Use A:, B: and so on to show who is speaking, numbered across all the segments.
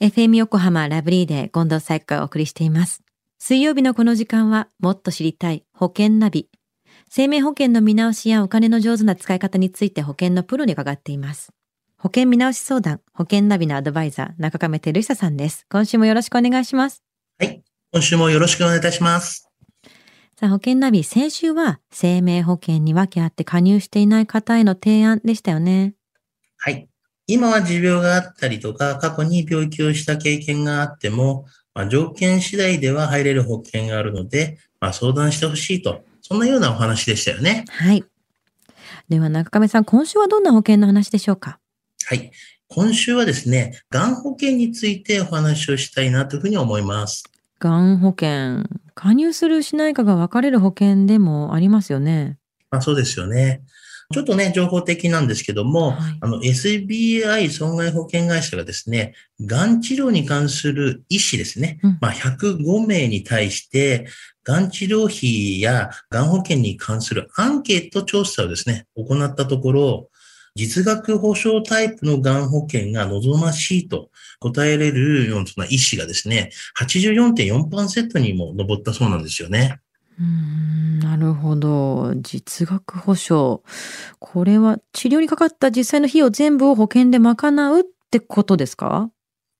A: FM 横浜ラブリーで近藤彩子がお送りしています。水曜日のこの時間はもっと知りたい保険ナビ。生命保険の見直しやお金の上手な使い方について保険のプロに伺っています。保険見直し相談、保険ナビのアドバイザー、中亀照久さんです。今週もよろしくお願いします。
B: はい。今週もよろしくお願いいたします。
A: さあ、保険ナビ、先週は生命保険に分けあって加入していない方への提案でしたよね。
B: はい。今は持病があったりとか、過去に病気をした経験があっても、まあ、条件次第では入れる保険があるので、まあ、相談してほしいと、そんなようなお話でしたよね。
A: はい。では中亀さん、今週はどんな保険の話でしょうか？
B: はい。今週はですね、がん保険についてお話をしたいなというふうに思います。
A: がん保険、加入するしないかが分かれる保険でもありますよね。
B: まあ、そうですよね。ちょっとね、情報的なんですけども、
A: はい。
B: あの、SBI 損害保険会社がですね、がん治療に関する医師ですね、
A: うん。
B: まあ、105名に対して、がん治療費やがん保険に関するアンケート調査をですね、行ったところ、実額保証タイプのがん保険が望ましいと答えれるような医師がですね、84.4%にも上ったそうなんですよね。
A: うーんなるほど。実額保証。これは治療にかかった実際の費用全部を保険で賄うってことですか、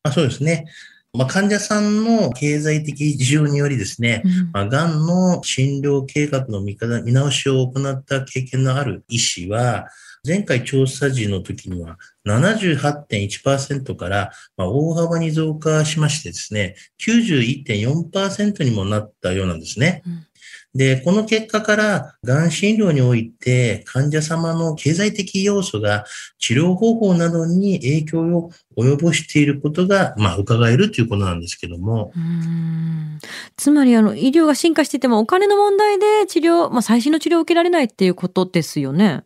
B: あそうですね。まあ、患者さんの経済的事情によりですね、
A: うん
B: まあ、がんの診療計画の見方見直しを行った経験のある医師は、前回調査時の時には78.1%からまあ大幅に増加しましてですね、91.4%にもなったようなんですね。
A: うん
B: で、この結果から、がん診療において患者様の経済的要素が治療方法などに影響を及ぼしていることが、まあ、伺えるということなんですけども、
A: うんつまりあの医療が進化していてもお金の問題で治療、まあ、最新の治療を受けられないっていうことですよね。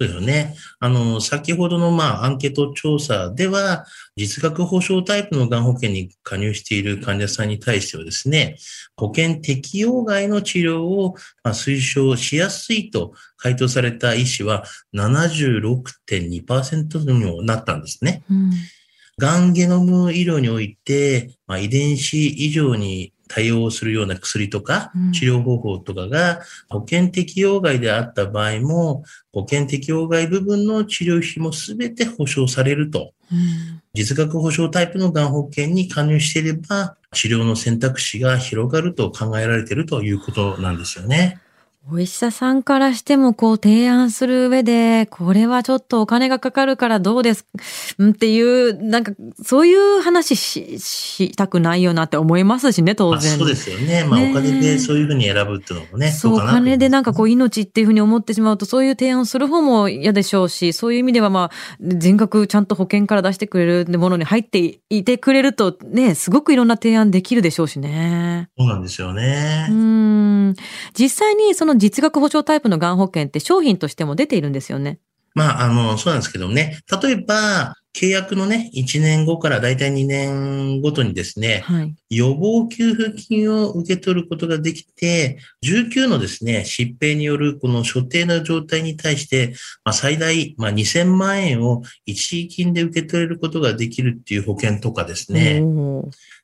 B: そうですよね。あの、先ほどの、まあ、アンケート調査では、実学保障タイプのがん保険に加入している患者さんに対してはですね、保険適用外の治療をま推奨しやすいと回答された医師は76.2%にもなったんですね。
A: うん
B: がんゲノム医療において、まあ、遺伝子異常に対応するような薬とか
A: うん
B: 治療方法とかが保険適用外であった場合も、保険適用外部分の治療費も全て保証されると。
A: うん
B: 実額保証タイプのがん保険に加入していれば、治療の選択肢が広がると考えられているということなんですよね。
A: お医者さんからしてもこう提案する上で、これはちょっとお金がかかるからどうですんっていう、なんかそういう話ししたくないよなって思いますしね、当然。
B: まあそうですよね。まあお金でそういうふうに選ぶっていうのもね。
A: そう、お金でなんかこう命っていうふうに思ってしまうと、そういう提案をする方も嫌でしょうし、そういう意味ではまあ、全額ちゃんと保険から出してくれるものに入っていてくれると、ね、すごくいろんな提案できるでしょうしね。
B: そうなんですよね。
A: うーん。実際にその実額保証タイプのがん保険って商品としても出ているんですよね。
B: まあ、あの、そうなんですけどもね。例えば、契約のね、1年後からだいたい2年ごとにですね、
A: はい。
B: 予防給付金を受け取ることができて、19のですね、疾病によるこの所定の状態に対して、まあ、最大、まあ、2000万円を一時金で受け取れることができるっていう保険とかですね。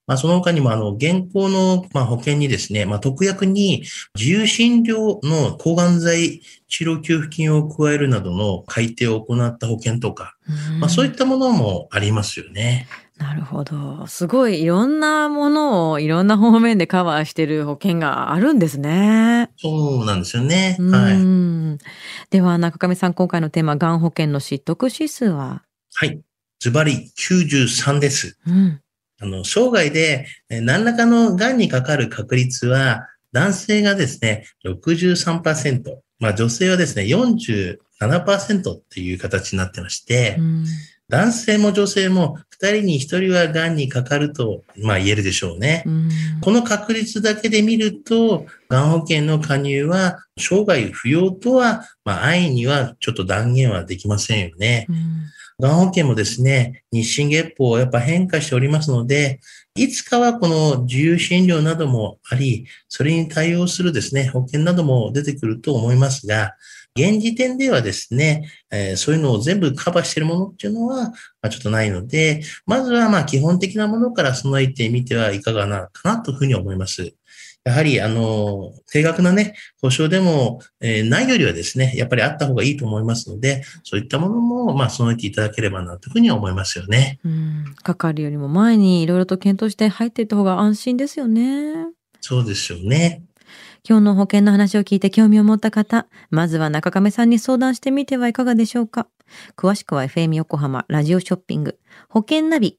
B: まあ、その他にも、あの、現行の、まあ、保険にですね、まあ、特約に自由診療の抗がん剤治療給付金を加えるなどの改定を行った保険とか、
A: うん
B: まあ、そういったものもありますよね。
A: なるほど。すごいいろんなものをいろんな方面でカバーしてる保険があるんですね。
B: そうなんですよね。
A: う
B: はい。
A: ん。では中上さん、今回のテーマ、がん保険の知得指数は？
B: はい。ズバリ93です。
A: うん。
B: あの、生涯でえー何らかの癌にかかる確率は、男性がですね、63%、まあ女性はですね、47%っていう形になってまして、
A: うん。
B: 男性も女性も2人に1人は癌にかかると、まあ言えるでしょうね。
A: うん。
B: この確率だけで見ると、がん保険の加入は生涯不要とは、まあ安易にはちょっと断言はできませんよね。
A: うん
B: がん保険もですね、日進月歩やっぱ変化しておりますので、いつかはこの自由診療などもあり、それに対応するですね、保険なども出てくると思いますが、現時点ではですね、えー、そういうのを全部カバーしているものっていうのは、まあ、ちょっとないので、まずはまあ基本的なものから備えてみてはいかがなかなというふうに思います。やはり、あの、定額なね、保証でも、えー、ないよりはですね、やっぱりあった方がいいと思いますので、そういったものも、まあ、備えていただければなというふうに思いますよね。
A: うん。かかるよりも前にいろいろと検討して入っていった方が安心ですよね。
B: そうですよね。
A: 今日の保険の話を聞いて興味を持った方、まずは中亀さんに相談してみてはいかがでしょうか。詳しくは FM 横浜ラジオショッピング、保険ナビ